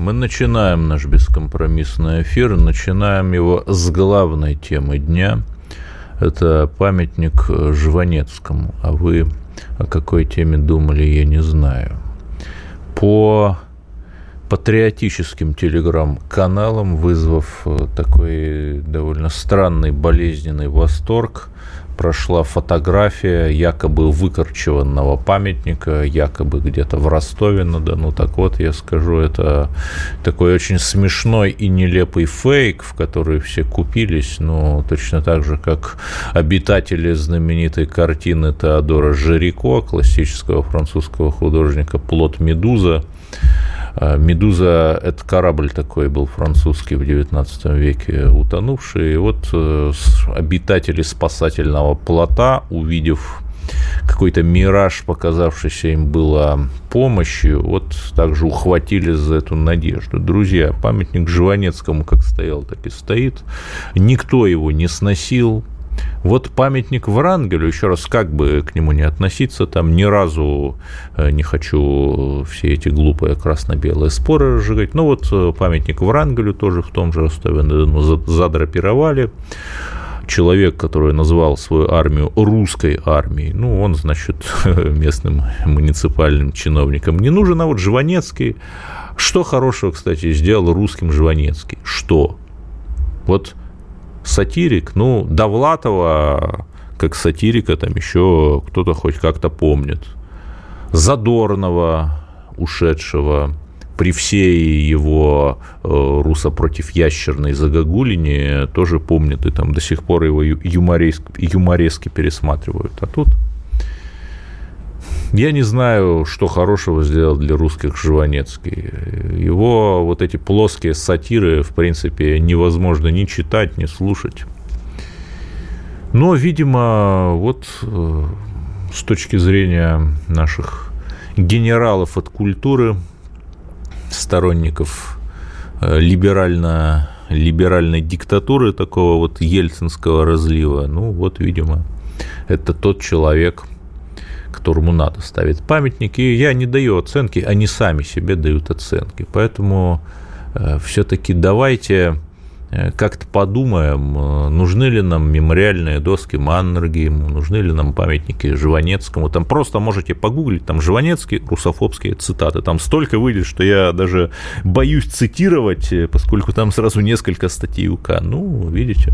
Мы начинаем наш бескомпромиссный эфир, начинаем его с главной темы дня. Это памятник Жванецкому. А вы о какой теме думали, я не знаю. По патриотическим телеграм-каналам, вызвав такой довольно странный болезненный восторг, прошла фотография якобы выкорчеванного памятника, якобы где-то в Ростове-на-Дону. Так вот, я скажу, это такой очень смешной и нелепый фейк, в который все купились, но точно так же, как обитатели знаменитой картины Теодора Жирико, классического французского художника «Плод Медуза», Медуза – это корабль такой был французский в XIX веке утонувший. И вот э, обитатели спасательного плота, увидев какой-то мираж, показавшийся им было помощью, вот также ухватили за эту надежду. Друзья, памятник Жванецкому как стоял, так и стоит. Никто его не сносил, вот памятник Врангелю, еще раз, как бы к нему не относиться, там ни разу э, не хочу все эти глупые красно-белые споры разжигать. Ну вот э, памятник Врангелю тоже в том же Ростове ну, задрапировали человек, который назвал свою армию русской армией, ну, он, значит, местным муниципальным чиновникам не нужен, а вот Жванецкий, что хорошего, кстати, сделал русским Жванецкий? Что? Вот сатирик, ну, Довлатова как сатирика там еще кто-то хоть как-то помнит. Задорного, ушедшего, при всей его э, ящерной загогулине тоже помнят, и там до сих пор его юморески, юморески пересматривают. А тут я не знаю, что хорошего сделал для русских Жванецкий. Его вот эти плоские сатиры, в принципе, невозможно ни читать, ни слушать. Но, видимо, вот э, с точки зрения наших генералов от культуры, сторонников э, либерально, либеральной диктатуры такого вот ельцинского разлива, ну вот, видимо, это тот человек, которому надо ставить памятники. И я не даю оценки, они сами себе дают оценки. Поэтому э, все-таки давайте э, как-то подумаем, э, нужны ли нам мемориальные доски Маннергейму, нужны ли нам памятники Живанецкому. Там просто можете погуглить, там Живанецкие русофобские цитаты. Там столько выйдет, что я даже боюсь цитировать, поскольку там сразу несколько статей УК. Ну, видите.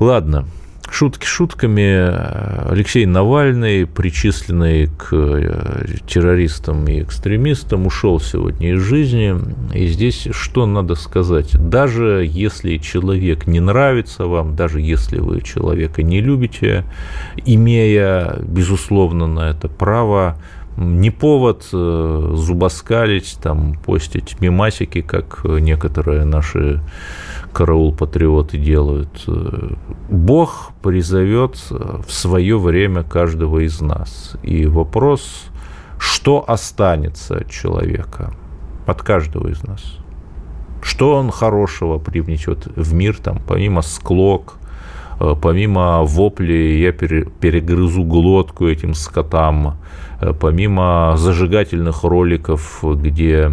Ладно, Шутки шутками. Алексей Навальный, причисленный к э, террористам и экстремистам, ушел сегодня из жизни. И здесь что надо сказать? Даже если человек не нравится вам, даже если вы человека не любите, имея, безусловно, на это право, не повод э, зубоскалить, там, постить мемасики, как некоторые наши караул-патриоты делают. Бог призовет в свое время каждого из нас. И вопрос, что останется от человека, от каждого из нас. Что он хорошего привнесет в мир, там, помимо склок, э, помимо воплей «я перегрызу глотку этим скотам», э, помимо зажигательных роликов, где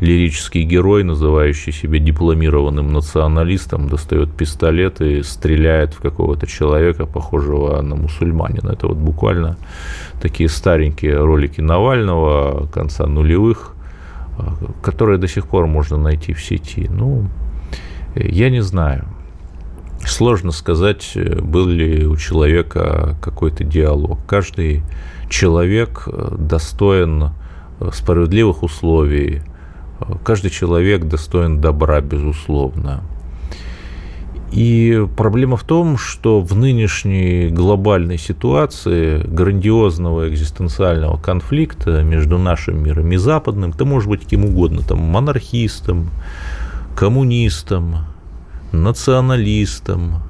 лирический герой, называющий себя дипломированным националистом, достает пистолет и стреляет в какого-то человека, похожего на мусульманина. Это вот буквально такие старенькие ролики Навального конца нулевых, которые до сих пор можно найти в сети. Ну, я не знаю. Сложно сказать, был ли у человека какой-то диалог. Каждый человек достоин справедливых условий, Каждый человек достоин добра, безусловно. И проблема в том, что в нынешней глобальной ситуации грандиозного экзистенциального конфликта между нашим миром и западным, ты можешь быть кем угодно, там, монархистом, коммунистом, националистом,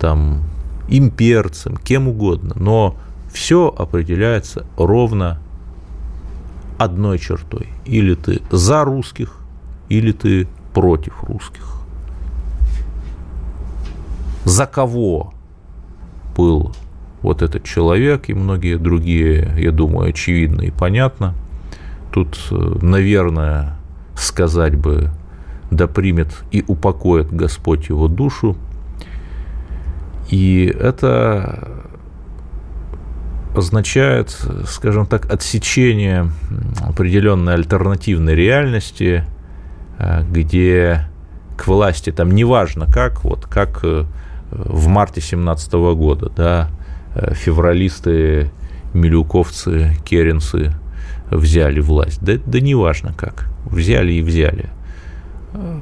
там, имперцем, кем угодно, но все определяется ровно одной чертой. Или ты за русских, или ты против русских. За кого был вот этот человек и многие другие, я думаю, очевидно и понятно. Тут, э, наверное, сказать бы, да примет и упокоит Господь его душу. И это означает, скажем так, отсечение определенной альтернативной реальности, э, где к власти там неважно как, вот как э, в марте 17 года, да, э, февралисты, милюковцы, керенцы взяли власть. Да, да неважно как, взяли и взяли.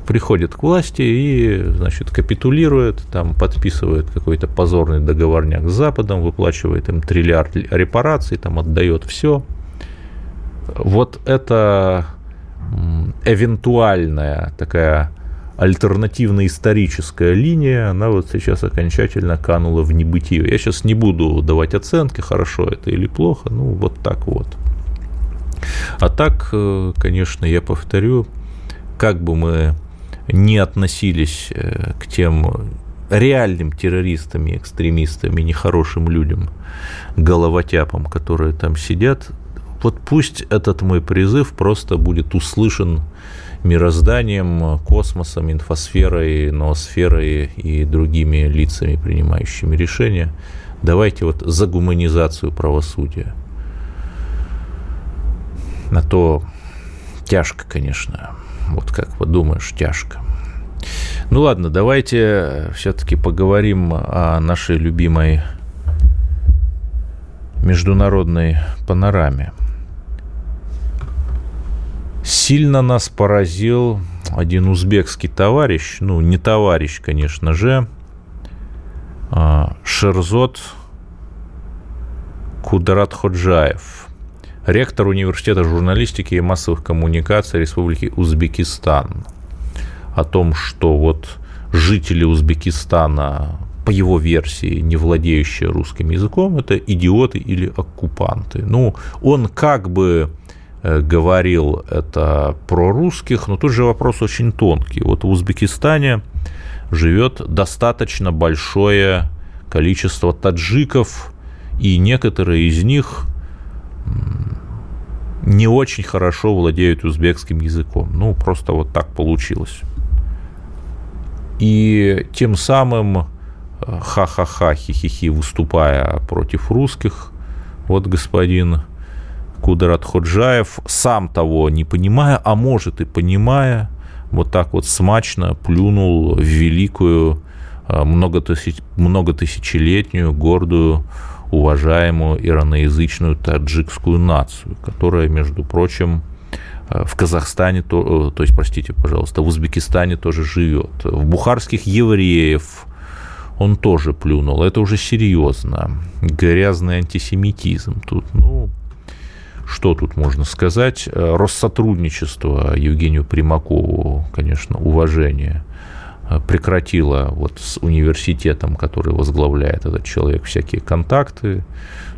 Приходят к власти и, значит, капитулирует, там подписывает какой-то позорный договорняк с Западом, выплачивает им триллиард репараций, там отдает все. Вот это эвентуальная такая альтернативно-историческая линия, она вот сейчас окончательно канула в небытие. Я сейчас не буду давать оценки, хорошо это или плохо, ну вот так вот. А так, э, конечно, я повторю, как бы мы не относились э, к тем реальным террористам, экстремистам и нехорошим людям, головотяпам, которые там сидят, вот пусть этот мой призыв просто будет услышан мирозданием, космосом, инфосферой, ноосферой и другими лицами, принимающими решения. Давайте вот за гуманизацию правосудия. На то тяжко, конечно. Вот как подумаешь, тяжко. Ну ладно, давайте все-таки поговорим о нашей любимой международной панораме. Сильно нас поразил один узбекский товарищ, ну, не товарищ, конечно же, а, Шерзот Кударат Ходжаев, ректор Университета журналистики и массовых коммуникаций Республики Узбекистан, о том, что вот жители Узбекистана, по его версии, не владеющие русским языком, это идиоты или оккупанты. Ну, он как бы Э, говорил это про русских, но тут же вопрос очень тонкий. Вот в Узбекистане живет достаточно большое количество таджиков, и некоторые из них не очень хорошо владеют узбекским языком. Ну, просто вот так получилось. И тем самым э, ха-ха-ха, хи-хи-хи, выступая против русских, вот господин Кудрат Ходжаев, сам того не понимая, а может и понимая, вот так вот смачно плюнул в великую, а, многотысяч, многотысячелетнюю, гордую, уважаемую ираноязычную таджикскую нацию, которая, между прочим, а, в Казахстане, то, э, то есть, простите, пожалуйста, в Узбекистане тоже живет. В бухарских евреев он тоже плюнул. Это уже серьезно. Грязный антисемитизм тут. Ну, что тут можно сказать? Э, Россотрудничество Евгению Примакову, конечно, уважение э, прекратило вот с университетом, который возглавляет этот человек, всякие контакты.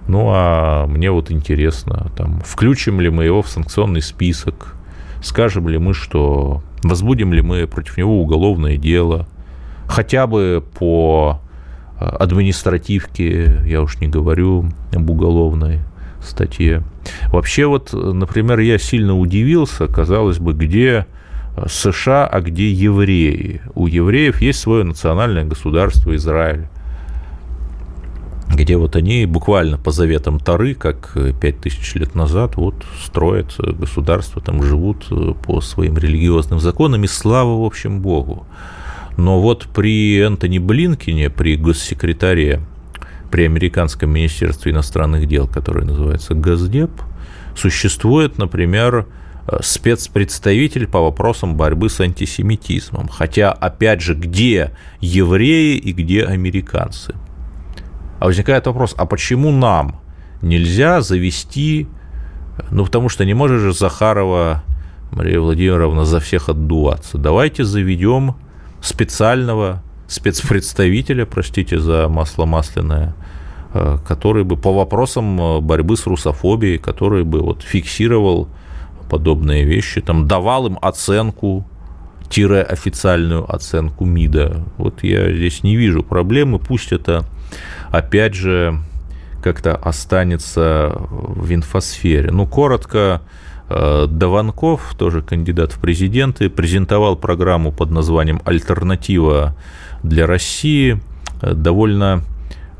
Ну, а мне вот интересно, там, включим ли мы его в санкционный список, скажем ли мы, что возбудим ли мы против него уголовное дело, хотя бы по э, административке, я уж не говорю об уголовной, статье. Вообще вот, например, я сильно удивился, казалось бы, где США, а где евреи. У евреев есть свое национальное государство Израиль, где вот они буквально по заветам Тары, как пять тысяч лет назад, вот строят государство, там живут э, по своим религиозным законам, и слава, в общем, Богу. Но вот при Энтони Блинкине, при госсекретаре при Американском Министерстве иностранных дел, которое называется Газдеп, существует, например, э, спецпредставитель по вопросам борьбы с антисемитизмом. Хотя, опять же, где евреи и где американцы? А возникает вопрос, а почему нам нельзя завести, ну, потому что не может же Захарова Мария Владимировна за всех отдуваться. Давайте заведем специального спецпредставителя, простите за масло масляное, э, который бы по вопросам э, борьбы с русофобией, который бы вот фиксировал подобные вещи, там давал им оценку, тире официальную оценку МИДа. Вот я здесь не вижу проблемы, пусть это опять же как-то останется в инфосфере. Ну, коротко, э, Даванков, тоже кандидат в президенты, презентовал программу под названием «Альтернатива для России», э, довольно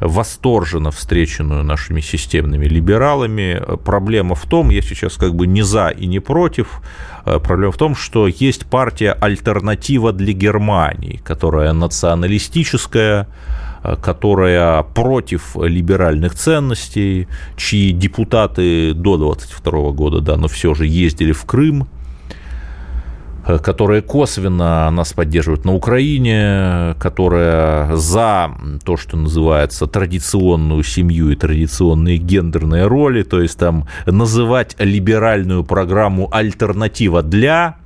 восторженно встреченную нашими системными либералами. Проблема в том, я сейчас как бы не за и не против, э, проблема в том, что есть партия «Альтернатива для Германии», которая националистическая, э, которая против либеральных ценностей, чьи депутаты до 22 года, да, но все же ездили в Крым, Э, которые косвенно нас поддерживают на Украине, которая за то, что называется традиционную семью и традиционные гендерные роли, то есть там называть либеральную программу альтернатива для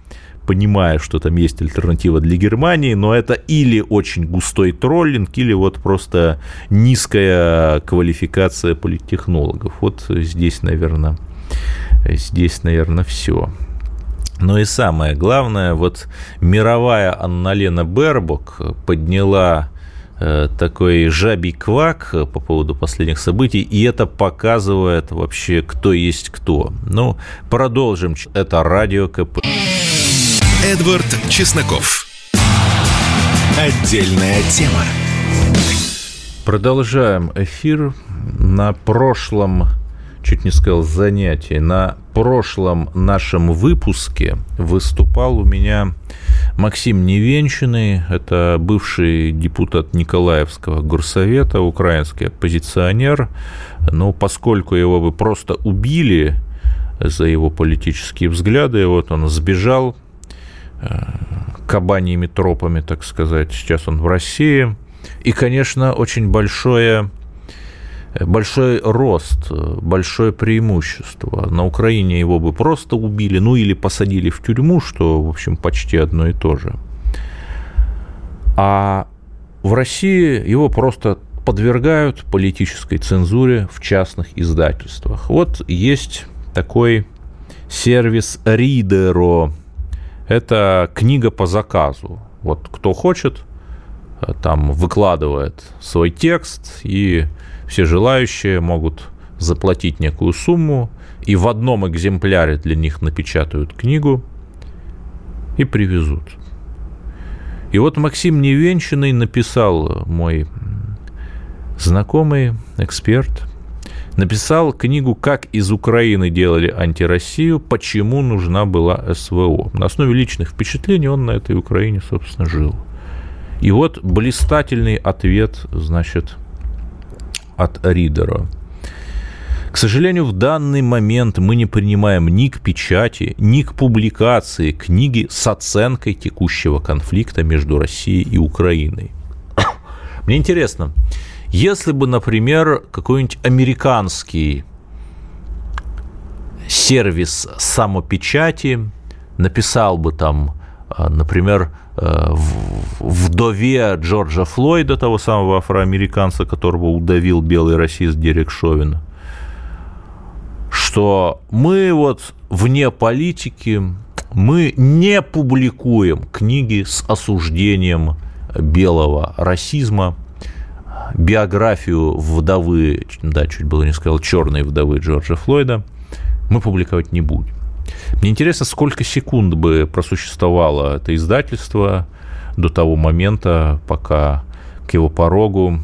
понимая, что там есть альтернатива для Германии, но это или очень густой троллинг, или вот просто низкая квалификация политтехнологов. Вот здесь, наверное, здесь, наверное, все. Ну и самое главное, вот мировая Анна-Лена Бербок подняла э, такой жабий квак по поводу последних событий, и это показывает вообще, кто есть кто. Ну, продолжим. Это радио КП. Эдвард Чесноков. Отдельная тема. Продолжаем эфир. На прошлом чуть не сказал, занятий. На прошлом нашем выпуске выступал у меня Максим Невенчиный, это бывший депутат Николаевского горсовета, украинский оппозиционер, но поскольку его бы просто убили за его политические взгляды, вот он сбежал э, кабаньими тропами, так сказать, сейчас он в России, и, конечно, очень большое большой рост, большое преимущество. На Украине его бы просто убили, ну или посадили в тюрьму, что, в общем, почти одно и то же. А в России его просто подвергают политической цензуре в частных издательствах. Вот есть такой сервис Ридеро. Это книга по заказу. Вот кто хочет, там выкладывает свой текст и все желающие могут заплатить некую сумму, и в одном экземпляре для них напечатают книгу и привезут. И вот Максим Невенчиный написал, мой знакомый эксперт, написал книгу «Как из Украины делали антироссию, почему нужна была СВО». На основе личных впечатлений он на этой Украине, собственно, жил. И вот блистательный ответ, значит, от Ридера. К сожалению, в данный момент мы не принимаем ни к печати, ни к публикации книги с оценкой текущего конфликта между Россией и Украиной. Мне интересно, если бы, например, какой-нибудь американский сервис самопечати написал бы там, а, например, вдове Джорджа Флойда, того самого афроамериканца, которого удавил белый расист Дерек Шовин, что мы вот вне политики, мы не публикуем книги с осуждением белого расизма, биографию вдовы, да, чуть было не сказал, черной вдовы Джорджа Флойда, мы публиковать не будем. Мне интересно, сколько секунд бы просуществовало это издательство до того момента, пока к его порогу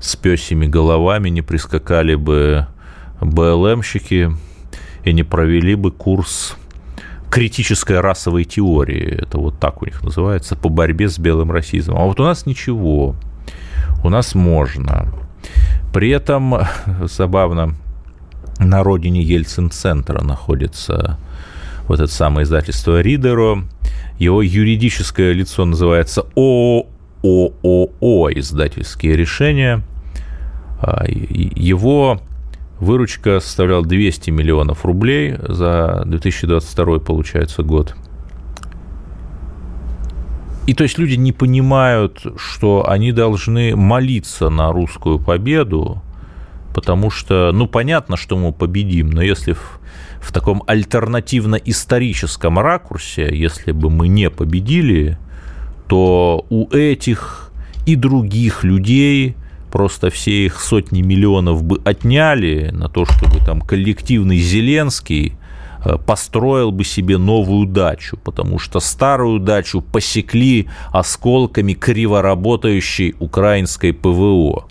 с пёсими головами не прискакали бы БЛМщики и не провели бы курс критической расовой теории, это вот так у них называется, по борьбе с белым расизмом. А вот у нас ничего, у нас можно. При этом, забавно, на родине Ельцин-центра находится вот это самое издательство Ридеро. Его юридическое лицо называется ООО издательские решения. А, его выручка составляла 200 миллионов рублей за 2022 получается год. И то есть люди не понимают, что они должны молиться на русскую победу, потому что, ну, понятно, что мы победим, но если в, в таком альтернативно-историческом ракурсе, если бы мы не победили, то у этих и других людей просто все их сотни миллионов бы отняли на то, чтобы там коллективный Зеленский э, построил бы себе новую дачу, потому что старую дачу посекли осколками кривоработающей украинской ПВО.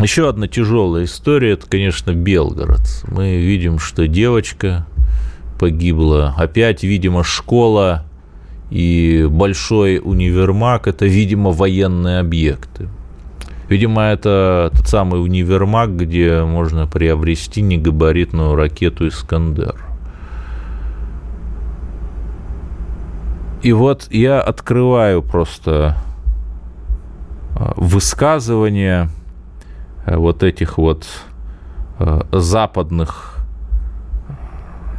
Еще одна тяжелая история, это, конечно, Белгород. Мы видим, что девочка погибла. Опять, видимо, школа и большой универмаг – это, видимо, военные объекты. Видимо, это тот самый универмаг, где можно приобрести негабаритную ракету «Искандер». И вот я открываю просто высказывания а, вот этих вот а, западных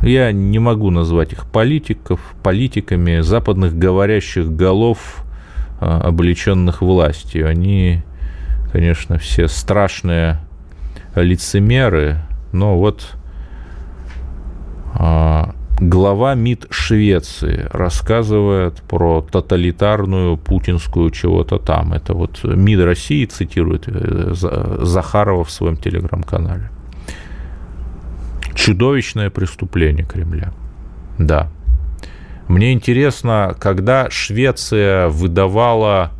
я не могу назвать их политиков, политиками, западных говорящих голов, облеченных властью. Они, конечно, все страшные лицемеры, но вот глава МИД Швеции рассказывает про тоталитарную путинскую чего-то там. Это вот МИД России цитирует э, Захарова в своем телеграм-канале. Чудовищное преступление Кремля. Да. Мне интересно, когда Швеция выдавала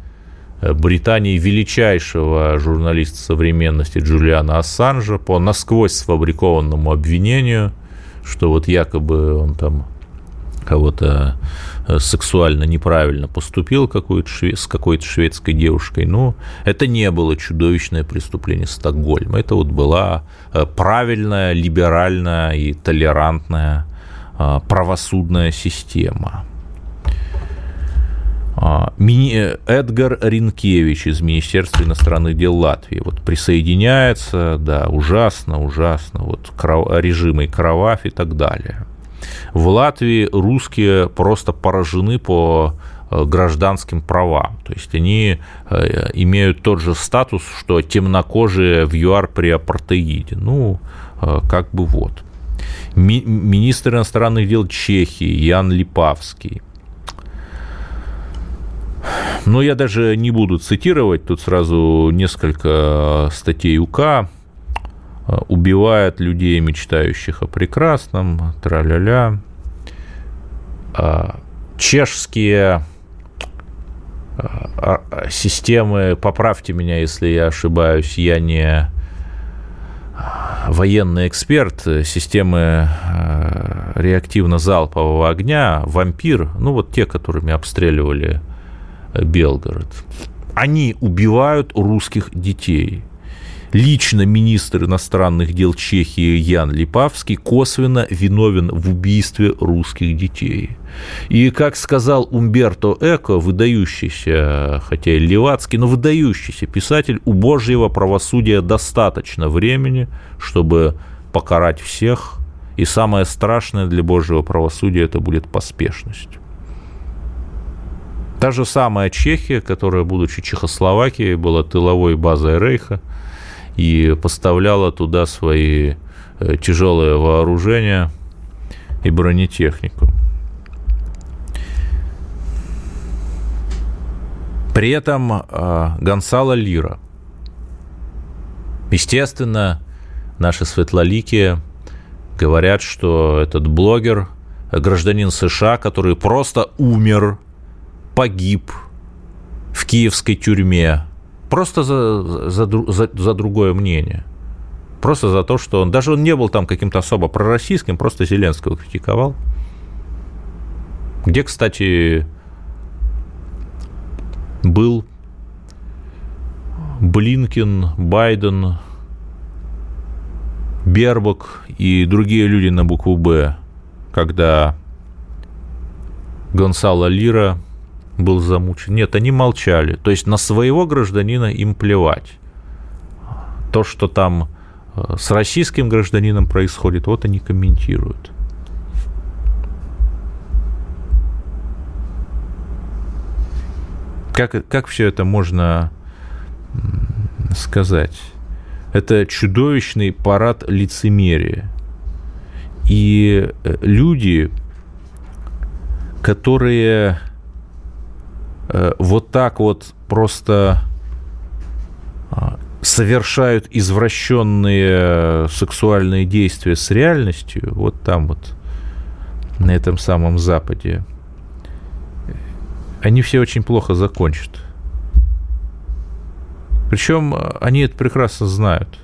э, Британии величайшего журналиста современности Джулиана Ассанжа по насквозь сфабрикованному обвинению, что вот якобы он там кого-то э, сексуально неправильно поступил какой-то шве- с какой-то шведской девушкой. Ну, это не было чудовищное преступление Стокгольма. Это вот была э, правильная, либеральная и толерантная э, правосудная система. А, Эдгар Ринкевич из Министерства иностранных дел Латвии вот присоединяется, да, ужасно, ужасно, вот режимы кровавь и так далее. В Латвии русские просто поражены по э, гражданским правам. То есть они э, имеют тот же статус, что темнокожие в ЮАР при апартеиде. Ну, э, как бы вот. Ми- министр иностранных дел Чехии Ян Липавский. Но я даже не буду цитировать, тут сразу несколько статей УК Э, убивает людей, мечтающих о прекрасном, тра-ля-ля. А, чешские а, системы, поправьте меня, если я ошибаюсь, я не военный эксперт, системы реактивно-залпового огня, вампир, ну вот те, которыми обстреливали Белгород, они убивают русских детей – Лично министр иностранных дел Чехии Ян Липавский косвенно виновен в убийстве русских детей. И, как сказал Умберто Эко, выдающийся, хотя и левацкий, но выдающийся писатель, у Божьего правосудия достаточно времени, чтобы покарать всех, и самое страшное для Божьего правосудия это будет поспешность. Та же самая Чехия, которая, будучи Чехословакией, была тыловой базой Рейха – и поставляла туда свои э, тяжелые вооружения и бронетехнику. При этом э, Гонсало Лира. Естественно, наши светлоликие говорят, что этот блогер, гражданин США, который просто умер, погиб в киевской тюрьме просто за, за, за, за другое мнение. Просто за то, что он... Даже он не был там каким-то особо пророссийским, просто Зеленского критиковал. Где, кстати, был Блинкин, Байден, Бербок и другие люди на букву «Б», когда Гонсало Лира был замучен. Нет, они молчали. То есть на своего гражданина им плевать. То, что там э, с российским гражданином происходит, вот они комментируют. Как, как все это можно сказать? Это чудовищный парад лицемерия. И э, люди, которые вот так вот просто а, совершают извращенные сексуальные действия с реальностью, вот там вот, на этом самом Западе, они все очень плохо закончат. Причем э, они это прекрасно знают.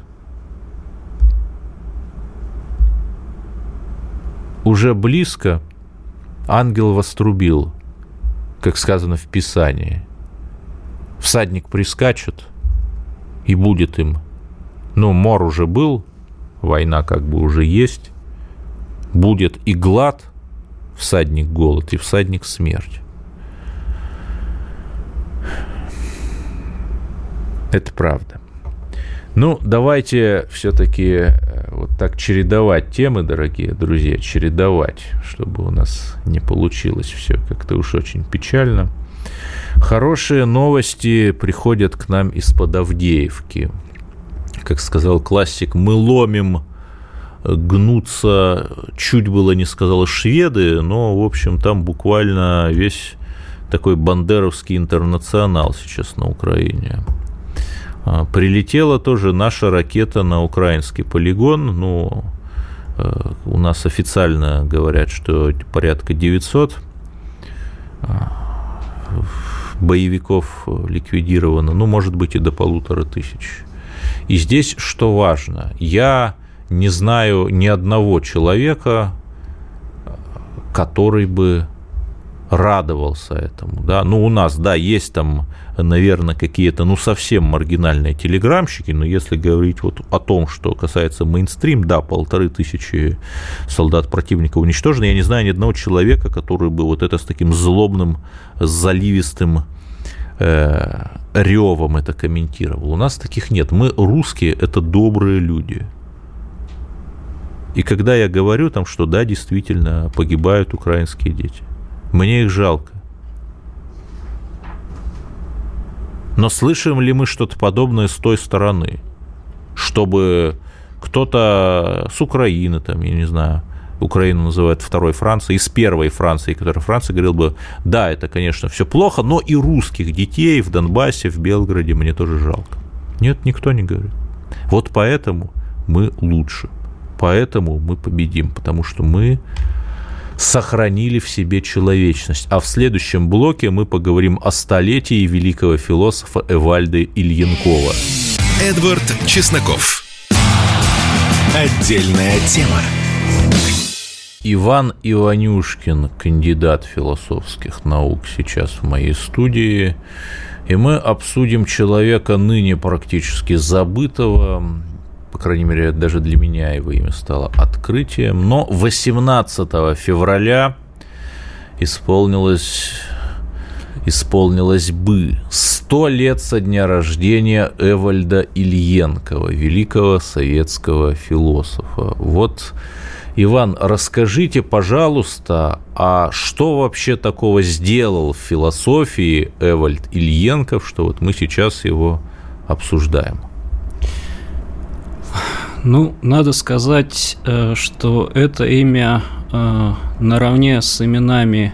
Уже близко ангел вострубил, как сказано в Писании. Всадник прискачет, и будет им. Ну, мор уже был, война как бы уже есть. Будет и глад, всадник голод, и всадник смерть. Это правда. Ну, давайте все-таки э, вот так чередовать темы, дорогие друзья, чередовать, чтобы у нас не получилось все как-то уж очень печально. Хорошие новости приходят к нам из-под Авдеевки. Как сказал классик, мы ломим гнутся, чуть было не сказал шведы, но, в общем, там буквально весь такой бандеровский интернационал сейчас на Украине. А, прилетела тоже наша ракета на украинский полигон. Ну, э, у нас официально говорят, что порядка 900 а, боевиков ликвидировано, ну, может быть, и до полутора тысяч. И здесь что важно, я не знаю ни одного человека, который бы радовался этому, да, ну, у нас, да, есть там, наверное, какие-то, ну, совсем маргинальные телеграмщики, но если говорить вот о том, что касается мейнстрим, да, полторы тысячи солдат противника уничтожено, я не знаю ни одного человека, который бы вот это с таким злобным, заливистым э, ревом это комментировал. У нас таких нет. Мы русские, это добрые люди. И когда я говорю там, что да, действительно погибают украинские дети, мне их жалко. Но слышим ли мы что-то подобное с той стороны? Чтобы кто-то с Украины, там, я не знаю, Украину называют второй Францией, из первой Франции, которая Франция говорил бы, да, это, конечно, все плохо, но и русских детей в Донбассе, в Белгороде мне тоже жалко. Нет, никто не говорит. Вот поэтому мы лучше. Поэтому мы победим, потому что мы сохранили в себе человечность. А в следующем блоке мы поговорим о столетии великого философа Эвальды Ильенкова. Эдвард Чесноков. Отдельная тема. Иван Иванюшкин, кандидат философских наук, сейчас в моей студии. И мы обсудим человека ныне практически забытого, по крайней мере, даже для меня его имя стало открытием. Но 18 февраля исполнилось, исполнилось бы 100 лет со дня рождения Эвальда Ильенкова, великого советского философа. Вот, Иван, расскажите, пожалуйста, а что вообще такого сделал в философии Эвальд Ильенков, что вот мы сейчас его обсуждаем? Ну, надо сказать, э, что это имя э, наравне с именами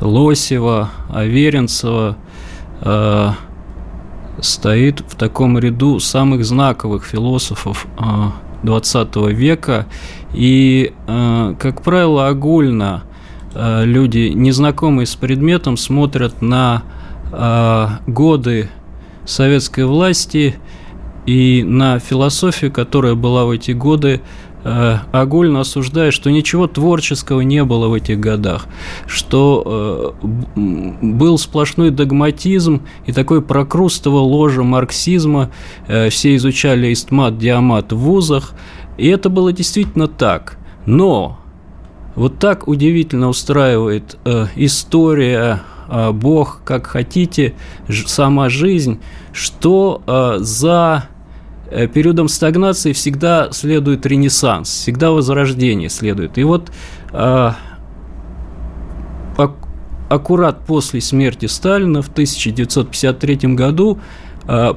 Лосева, Аверинцева э, стоит в таком ряду самых знаковых философов XX века. И, как правило, огульно люди, незнакомые с предметом, смотрят на годы советской власти – и на философию, которая была в эти годы, э, огульно осуждая, что ничего творческого не было в этих годах, что э, был сплошной догматизм и такой прокрустово ложа марксизма, э, все изучали истмат, диамат в вузах, и это было действительно так. Но вот так удивительно устраивает история Бог, как хотите, сама жизнь, что за периодом стагнации всегда следует ренессанс, всегда возрождение следует. И вот э, аккурат после смерти Сталина в 1953 году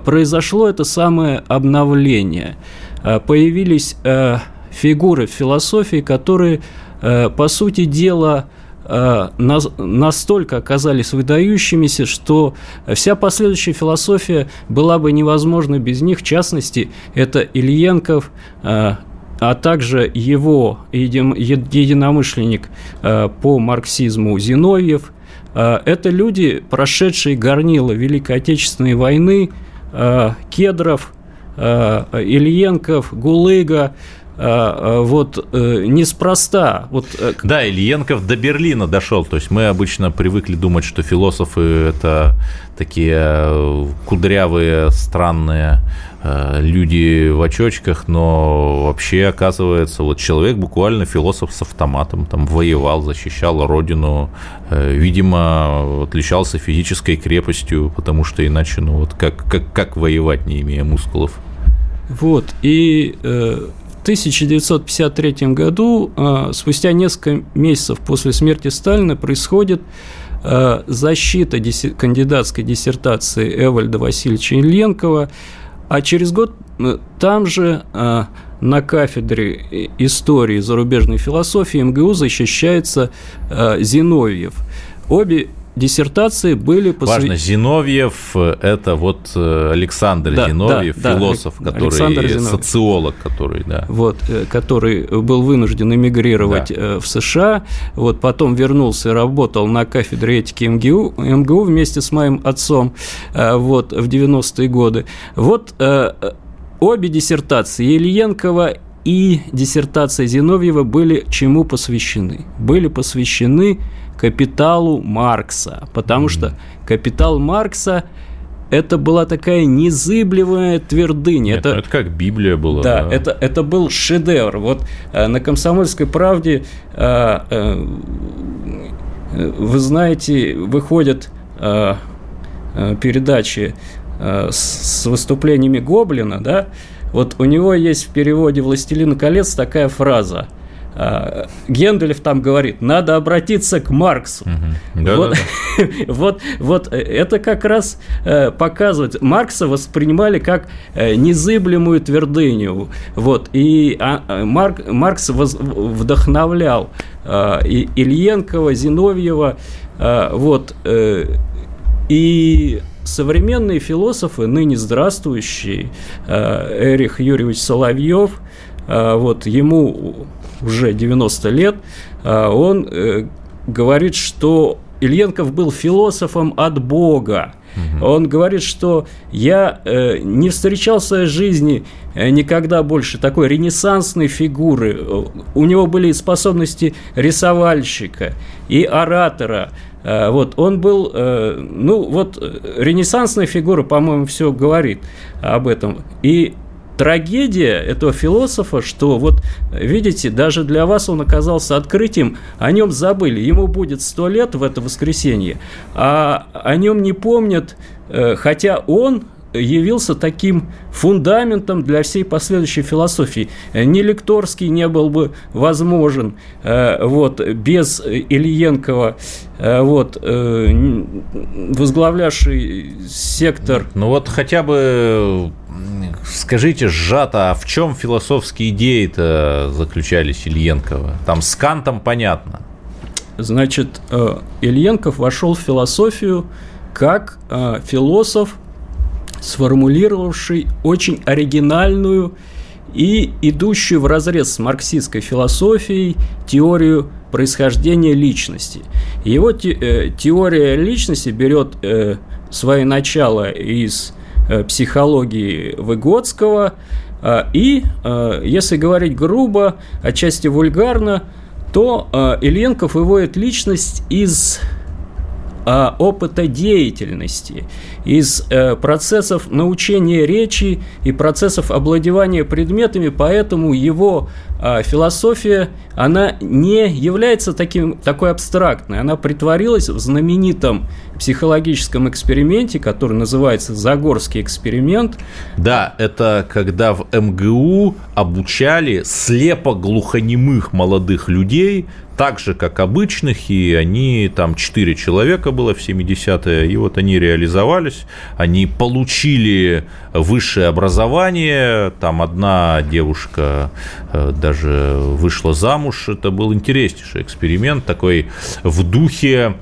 произошло это самое обновление. Появились фигуры в философии, которые, по сути дела, Э, настолько оказались выдающимися, что вся последующая философия была бы невозможна без них. В частности, это Ильенков, э, а также его единомышленник э, по марксизму Зиновьев. Это люди, прошедшие горнило Великой Отечественной войны, Кедров, Ильенков, Гулыга, вот э, неспроста. Вот, э, да, Ильенков до Берлина дошел. То есть мы обычно привыкли думать, что философы это такие э, кудрявые, странные люди в очочках, но вообще оказывается, вот человек буквально философ с автоматом, там воевал, защищал родину, видимо, отличался физической крепостью, потому что иначе, ну вот как, как, как воевать, не имея мускулов? Вот, и 1953 году, а, спустя несколько месяцев после смерти Сталина, происходит а, защита кандидатской диссертации Эвальда Васильевича Ильенкова, а через год э, там же на кафедре истории зарубежной философии МГУ защищается Зиновьев. Обе диссертации были посвящены... Важно, Зиновьев – это вот э, Александр да, Зиновьев, да, философ, да, который Зиновьев. социолог, который, да. Вот, э, который был вынужден эмигрировать да. Э, в США, вот, потом вернулся и работал на кафедре этики МГУ, МГУ вместе с моим отцом вот, в 90-е годы. Вот обе диссертации Ильенкова и диссертация Зиновьева были чему посвящены? Были посвящены капиталу Маркса, потому что капитал Маркса это была такая незыблемая твердыня. Нет, это, ну это как Библия была. Да, да. Это, это был шедевр. Вот э, на «Комсомольской правде» э, э, вы знаете, выходят э, передачи э, с выступлениями Гоблина, да, вот у него есть в переводе «Властелин колец» такая фраза – а, Генделев там говорит, надо обратиться к Марксу. Угу. Да, вот, да, да. вот, вот это как раз э, показывает. Маркса воспринимали как э, незыблемую твердыню. Вот, и а, а Марк, Маркс воз, вдохновлял и Ильенкова, Зиновьева. Вот, э, и современные философы, ныне здравствующие, Эрих Юрьевич Соловьев, вот ему уже 90 лет, а, он э, говорит, что Ильенков был философом от Бога. Он говорит, что я э, не встречал в своей жизни э, никогда больше такой ренессансной фигуры. У него были способности рисовальщика и оратора. Вот, он был, ну, вот, ренессансная фигура, по-моему, все говорит об этом. И трагедия этого философа, что вот, видите, даже для вас он оказался открытием, о нем забыли. Ему будет сто лет в это воскресенье, а о нем не помнят, э, хотя он явился таким фундаментом для всей последующей философии. Ни Лекторский не был бы возможен э, вот, без Ильенкова, э, вот, э, возглавлявший сектор. Ну вот хотя бы скажите сжато, а в чем философские идеи-то заключались Ильенкова? Там с Кантом понятно. Значит, Ильенков вошел в философию как философ, сформулировавший очень оригинальную и идущую в разрез с марксистской философией теорию происхождения личности. Его те, э, теория личности берет э, свое начало из э, психологии Выгодского, э, и, э, если говорить грубо, отчасти вульгарно, то э, Ильенков выводит личность из а, опыта деятельности, из э, процессов научения речи и процессов овладевания предметами, поэтому его а, философия, она не является таким, такой абстрактной. Она притворилась в знаменитом психологическом эксперименте, который называется Загорский эксперимент. Да, это когда в МГУ обучали слепо-глухонемых молодых людей так же, как обычных, и они, там, четыре человека было в 70-е, и вот они реализовались, они получили высшее образование, там одна девушка э, даже вышла замуж, это был интереснейший эксперимент, такой в духе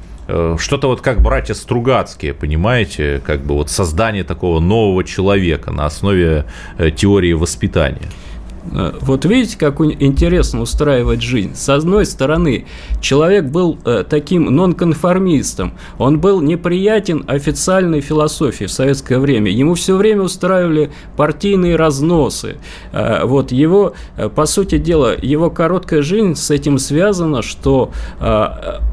что-то вот как братья Стругацкие, понимаете, как бы вот создание такого нового человека на основе э, теории воспитания. Э, вот видите, как интересно устраивать жизнь. С одной стороны, человек был э, таким нонконформистом, он был неприятен официальной философии в советское время. Ему все время устраивали партийные разносы. Э, вот его, по сути дела, его короткая жизнь с этим связана, что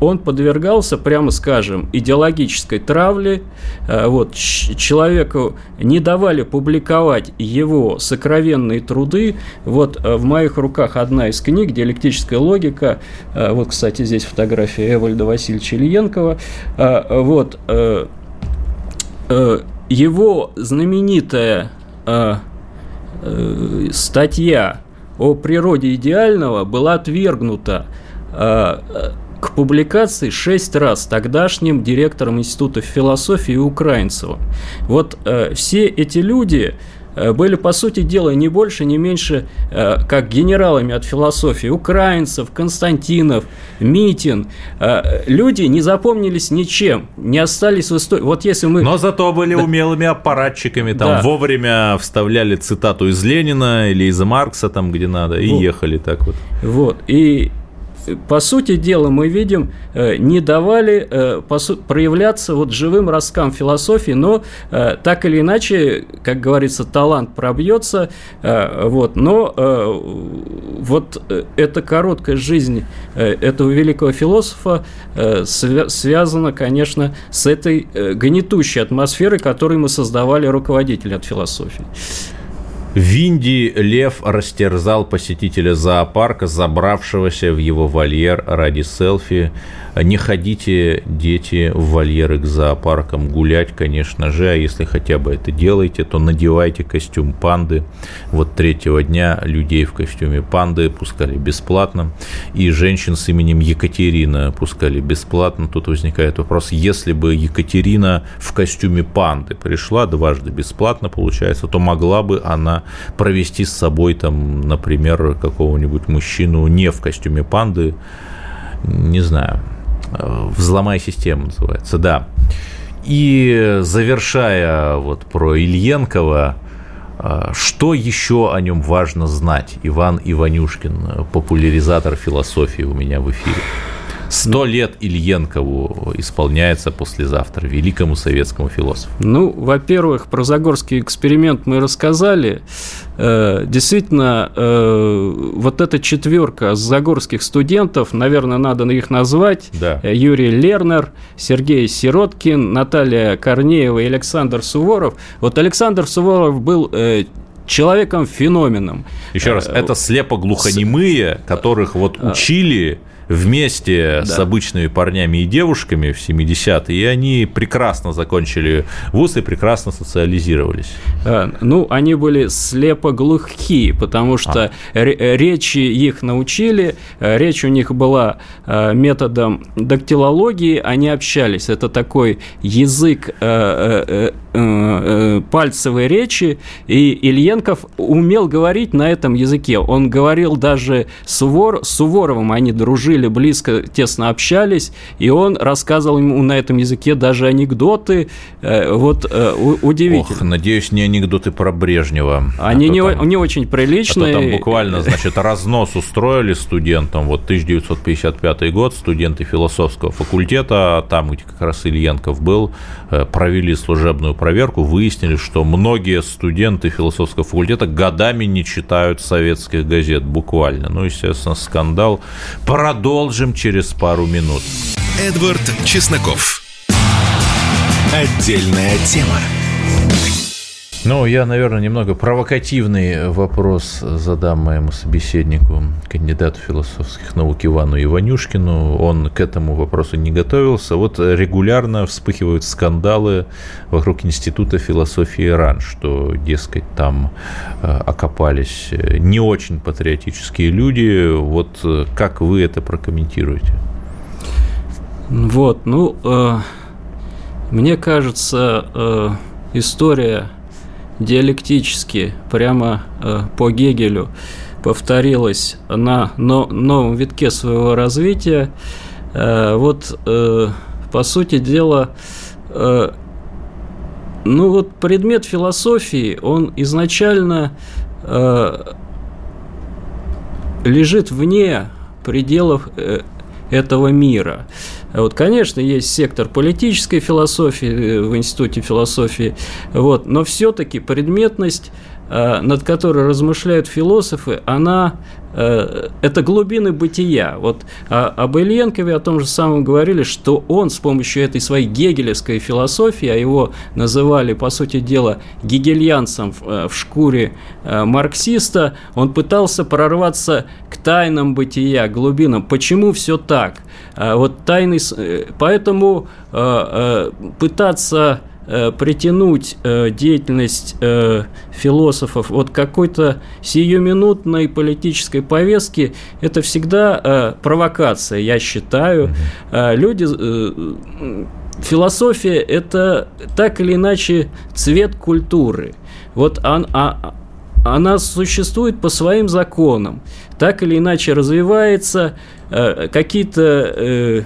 он подвергался, прямо скажем, идеологической травле. Вот, человеку не давали публиковать его сокровенные труды, вот э, в моих руках одна из книг «Диалектическая логика». Э, вот, кстати, здесь фотография Эвальда Васильевича Ильенкова. Э, вот его знаменитая статья о природе идеального была отвергнута к публикации шесть раз тогдашним директором Института философии Украинцевым. Вот э, все эти люди были, по сути дела, не больше, не меньше, э, как генералами от философии украинцев, Константинов, Митин. Э, люди не запомнились ничем, не остались в истории. Вот если мы... Но зато были да. умелыми аппаратчиками, там да. вовремя вставляли цитату из Ленина или из Маркса, там где надо, и вот. ехали так вот. Вот, и по сути дела, мы видим, э, не давали э, проявляться вот живым росткам философии, но э, так или иначе, как говорится, талант пробьется, вот, но вот эта короткая жизнь этого великого философа связана, конечно, с этой гнетущей атмосферой, которую мы создавали руководители от философии. В Индии лев растерзал посетителя зоопарка, забравшегося в его вольер ради селфи не ходите, дети, в вольеры к зоопаркам гулять, конечно же, а если хотя бы это делаете, то надевайте костюм панды. Вот третьего дня людей в костюме панды пускали бесплатно, и женщин с именем Екатерина пускали бесплатно. Тут возникает вопрос, если бы Екатерина в костюме панды пришла дважды бесплатно, получается, то могла бы она провести с собой, там, например, какого-нибудь мужчину не в костюме панды, не знаю, «Взломай систему» называется, да. И завершая вот про Ильенкова, а, что еще о нем важно знать? Иван Иванюшкин, популяризатор философии у меня в эфире. Сто лет Ильенкову исполняется послезавтра, великому советскому философу. Ну, во-первых, про Загорский эксперимент мы рассказали. Э, действительно, э, вот эта четверка загорских студентов, наверное, надо их назвать. Да. Э, Юрий Лернер, Сергей Сироткин, Наталья Корнеева и Александр Суворов. Вот Александр Суворов был человеком-феноменом. Еще раз, это слепо-глухонемые, которых вот учили вместе да. с обычными парнями и девушками в 70-е, и они прекрасно закончили вуз и прекрасно социализировались. А, ну, они были слепо глухи, потому что а. речи их научили, э, речь у них была э, методом дактилологии, они общались. Это такой язык э, пальцевой речи, и Ильенков умел говорить на этом языке. Он говорил даже Сувор, с Суворовым, они дружили жили близко, тесно общались, и он рассказывал ему на этом языке даже анекдоты. Э, вот э, удивительно. Ох, надеюсь, не анекдоты про Брежнева. Они а не, там, не очень приличные. А то там буквально, значит, разнос устроили студентам. Вот 1955 год, студенты философского факультета, там, где как раз Ильенков был, провели служебную проверку, выяснили, что многие студенты философского факультета годами не читают советских газет, буквально. Ну, естественно, скандал. Продолжим через пару минут. Эдвард Чесноков. Отдельная тема. Ну, я, наверное, немного провокативный вопрос задам моему собеседнику, кандидату философских наук Ивану Иванюшкину. Он к этому вопросу не готовился. Вот регулярно вспыхивают скандалы вокруг Института философии РАН, что, дескать, там э, окопались не очень патриотические люди. Вот э, как вы это прокомментируете? Вот, ну, э, мне кажется, э, история диалектически прямо э, по Гегелю повторилась на но, новом витке своего развития. Э, вот, э, по сути дела, э, ну вот предмет философии, он изначально э, лежит вне пределов э, этого мира. Вот, конечно, есть сектор политической философии э, в Институте философии, вот, но все-таки предметность Э, над которой размышляют философы, она э, это глубины бытия. Вот а, об Ильенкове о том же самом говорили, что он с помощью этой своей гегелевской философии, а его называли, по сути дела, гегельянцем в, э, в шкуре марксиста, он пытался прорваться к тайнам бытия, глубинам. Почему все так? Вот тайный, поэтому пытаться Э, притянуть э, деятельность э, философов вот какой-то сиюминутной политической повестки, это всегда провокация, я считаю. Люди философия – это так или иначе цвет культуры. Вот он, а, она существует по своим законам, так или иначе развивается, какие-то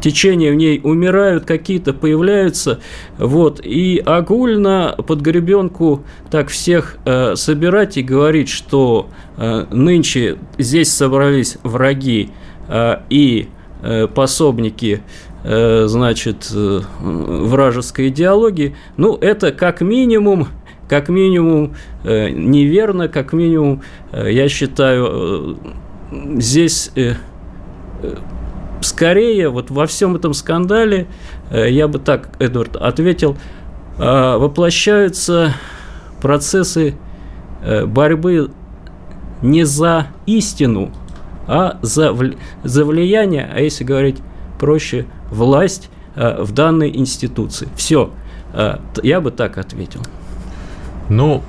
течения в ней умирают, какие-то появляются, вот, и огульно под гребенку так всех э, собирать и говорить, что э, нынче здесь собрались враги э, и э, пособники э, значит, э, вражеской идеологии, ну, это как минимум как минимум э, неверно, как минимум, э, я считаю, э, здесь э, скорее вот во всем этом скандале, э, я бы так, Эдвард, ответил, э, воплощаются процессы э, борьбы не за истину, а за, за влияние, а если говорить проще, власть в данной институции. Все. Я бы так ответил. Ну,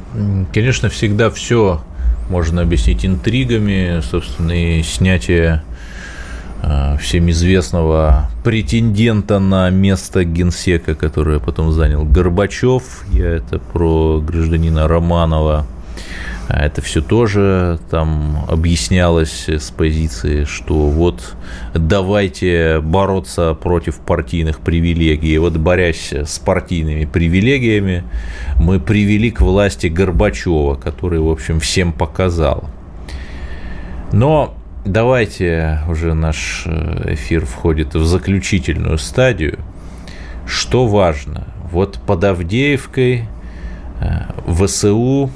конечно, всегда все можно объяснить интригами, собственно, и снятие всем известного претендента на место генсека, которое потом занял Горбачев. Я это про гражданина Романова. А это все тоже там объяснялось с позиции, что вот давайте бороться против партийных привилегий. Вот борясь с партийными привилегиями, мы привели к власти Горбачева, который, в общем, всем показал. Но давайте уже наш э, эфир входит в заключительную стадию. Что важно? Вот под Авдеевкой э, ВСУ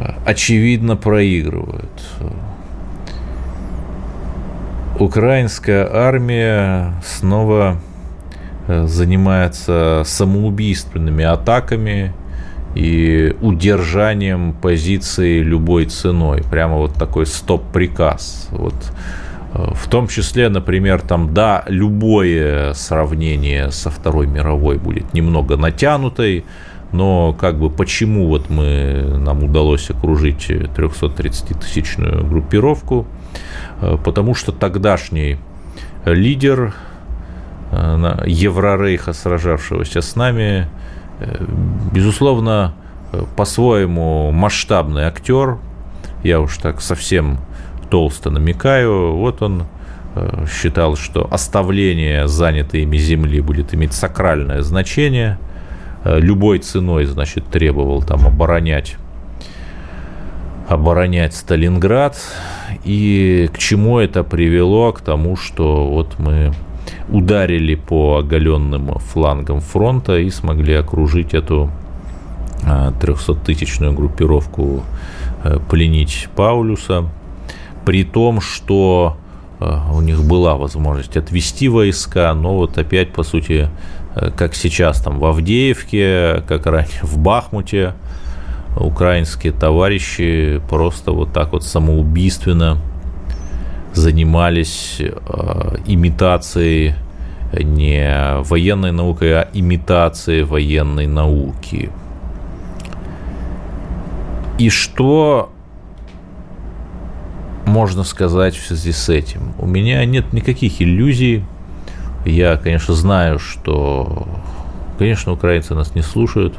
э, очевидно проигрывают. Украинская армия снова занимается самоубийственными атаками и удержанием позиции любой ценой. Прямо вот такой стоп-приказ. Вот э, в том числе, например, там, да, любое сравнение со Второй мировой будет немного натянутой, но как бы почему вот мы, нам удалось окружить 330-тысячную группировку? Э, потому что тогдашний лидер э, Еврорейха, сражавшегося с нами, безусловно, э, по-своему масштабный актер. Я уж так совсем толсто намекаю. Вот он э, считал, что оставление занятой ими земли будет иметь сакральное значение. Любой ценой, значит, требовал там оборонять оборонять Сталинград. И к чему это привело? К тому, что вот мы ударили по оголенным флангам фронта и смогли окружить эту 300-тысячную а, группировку, э, пленить Паулюса, при том, что у них была возможность отвести войска, но вот опять, по сути, как сейчас там в Авдеевке, как ранее в Бахмуте, украинские товарищи просто вот так вот самоубийственно занимались э, имитацией не военной наукой, а имитацией военной науки. И что можно сказать в связи с этим? У меня нет никаких иллюзий. Я, конечно, знаю, что, конечно, украинцы нас не слушают.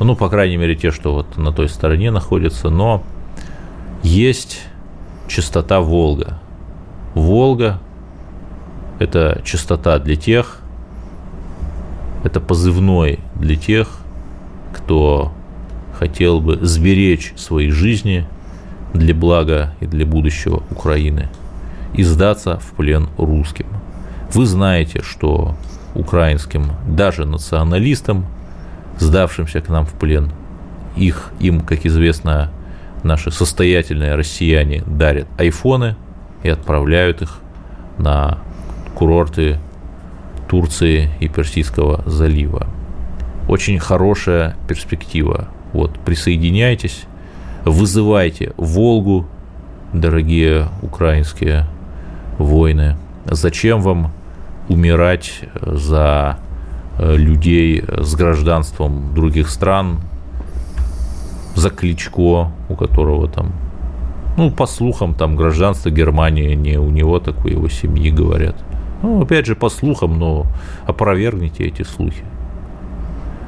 Ну, по крайней мере, те, что вот на той стороне находятся. Но есть частота Волга. Волга – это частота для тех, это позывной для тех, кто хотел бы сберечь свои жизни для блага и для будущего Украины и сдаться в плен русским. Вы знаете, что украинским, даже националистам, сдавшимся к нам в плен, их, им, как известно, наши состоятельные россияне дарят айфоны и отправляют их на курорты Турции и Персидского залива. Очень хорошая перспектива. Вот, присоединяйтесь, вызывайте Волгу, дорогие украинские воины. Зачем вам умирать за э, людей с гражданством других стран, за Кличко, у которого там, ну, по слухам, там гражданство Германии не у него, так у его семьи говорят. Ну, опять же, по слухам, но опровергните эти слухи.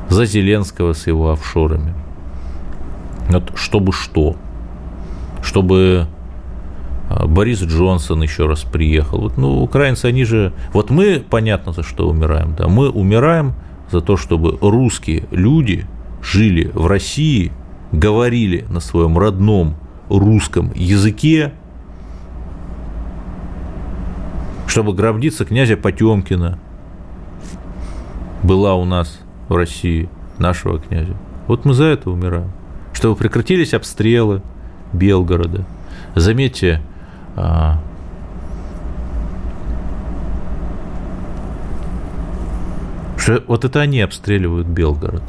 За Зеленского с его офшорами. Вот чтобы что? Чтобы а, Борис Джонсон еще раз приехал. Вот, ну, украинцы, они же... Вот мы, понятно, за что умираем. Да? Мы умираем за то, чтобы русские люди жили в России, говорили на своем родном русском языке, чтобы гробница князя Потемкина была у нас в России, нашего князя. Вот мы за это умираем. Чтобы прекратились обстрелы Белгорода. Заметьте, а, что вот это они обстреливают Белгород.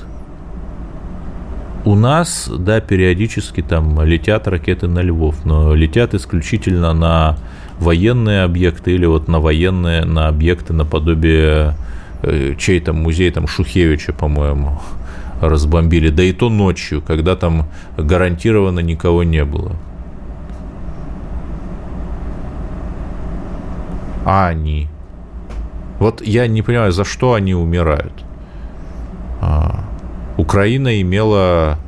У нас, да, периодически там летят ракеты на Львов, но летят исключительно на военные объекты или вот на военные, на объекты наподобие э, чей там музей, там Шухевича, по-моему, разбомбили, да и то ночью, когда там гарантированно никого не было. А они? Вот я не понимаю, за что они умирают. А, Украина имела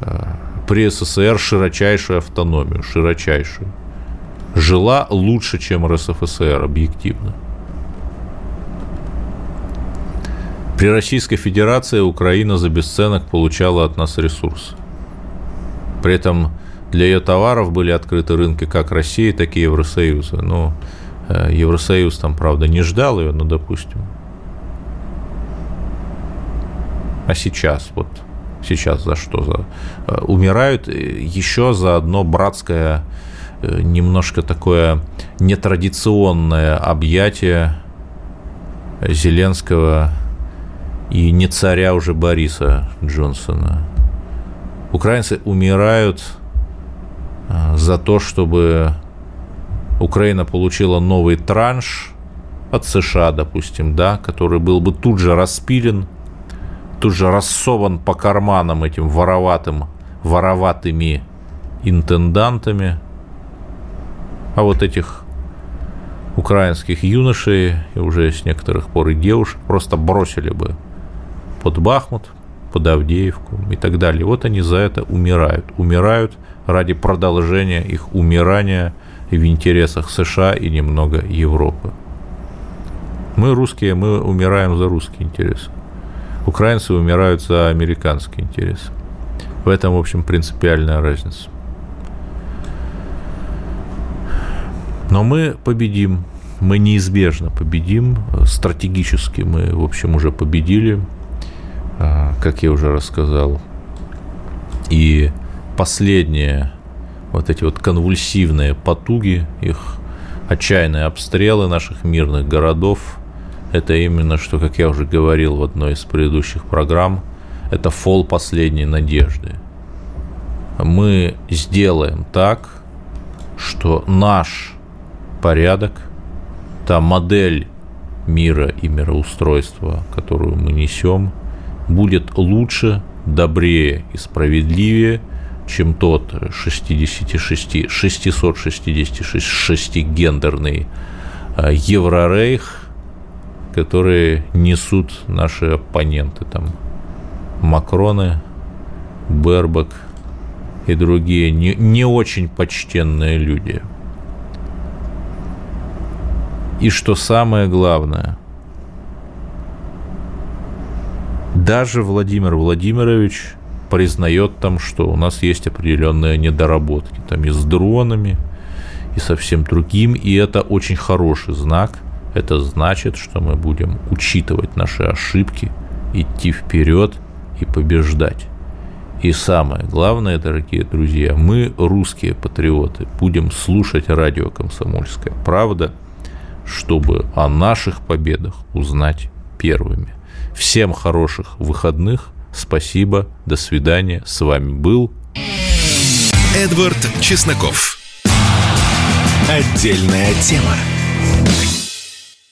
а, при СССР широчайшую автономию, широчайшую. Жила лучше, чем РСФСР, объективно. При Российской Федерации Украина за бесценок получала от нас ресурсы. При этом для ее товаров были открыты рынки как России, так и Евросоюза. Но Э, Евросоюз там, правда, не ждал ее, но, допустим. А сейчас, вот сейчас за что? За, э, умирают еще за одно братское, э, немножко такое нетрадиционное объятие Зеленского и не царя уже Бориса Джонсона. Украинцы умирают за то, чтобы Украина получила новый транш от США, допустим, да, который был бы тут же распилен, тут же рассован по карманам этим вороватым, вороватыми интендантами. А вот этих украинских юношей и уже с некоторых пор и девушек просто бросили бы под Бахмут, под Авдеевку и так далее. Вот они за это умирают. Умирают ради продолжения их умирания – в интересах США и немного Европы. Мы русские, мы умираем за русские интересы. Украинцы умирают за американские интересы. В этом, в общем, принципиальная разница. Но мы победим. Мы неизбежно победим. Стратегически мы, в общем, уже победили, а, как я уже рассказал. И последнее вот эти вот конвульсивные потуги, их отчаянные обстрелы наших мирных городов, это именно, что, как я уже говорил в одной из предыдущих программ, это фол последней надежды. Мы сделаем так, что наш порядок, та модель мира и мироустройства, которую мы несем, будет лучше, добрее и справедливее, чем тот 66, 666 гендерный э, Еврорейх, которые несут наши оппоненты, там, Макроны, Бербак и другие не, не очень почтенные люди – и что самое главное, даже Владимир Владимирович признает там, что у нас есть определенные недоработки, там и с дронами, и со всем другим, и это очень хороший знак. Это значит, что мы будем учитывать наши ошибки, идти вперед и побеждать. И самое главное, дорогие друзья, мы, русские патриоты, будем слушать радио «Комсомольская правда», чтобы о наших победах узнать первыми. Всем хороших выходных. Спасибо. До свидания. С вами был Эдвард Чесноков. Отдельная тема.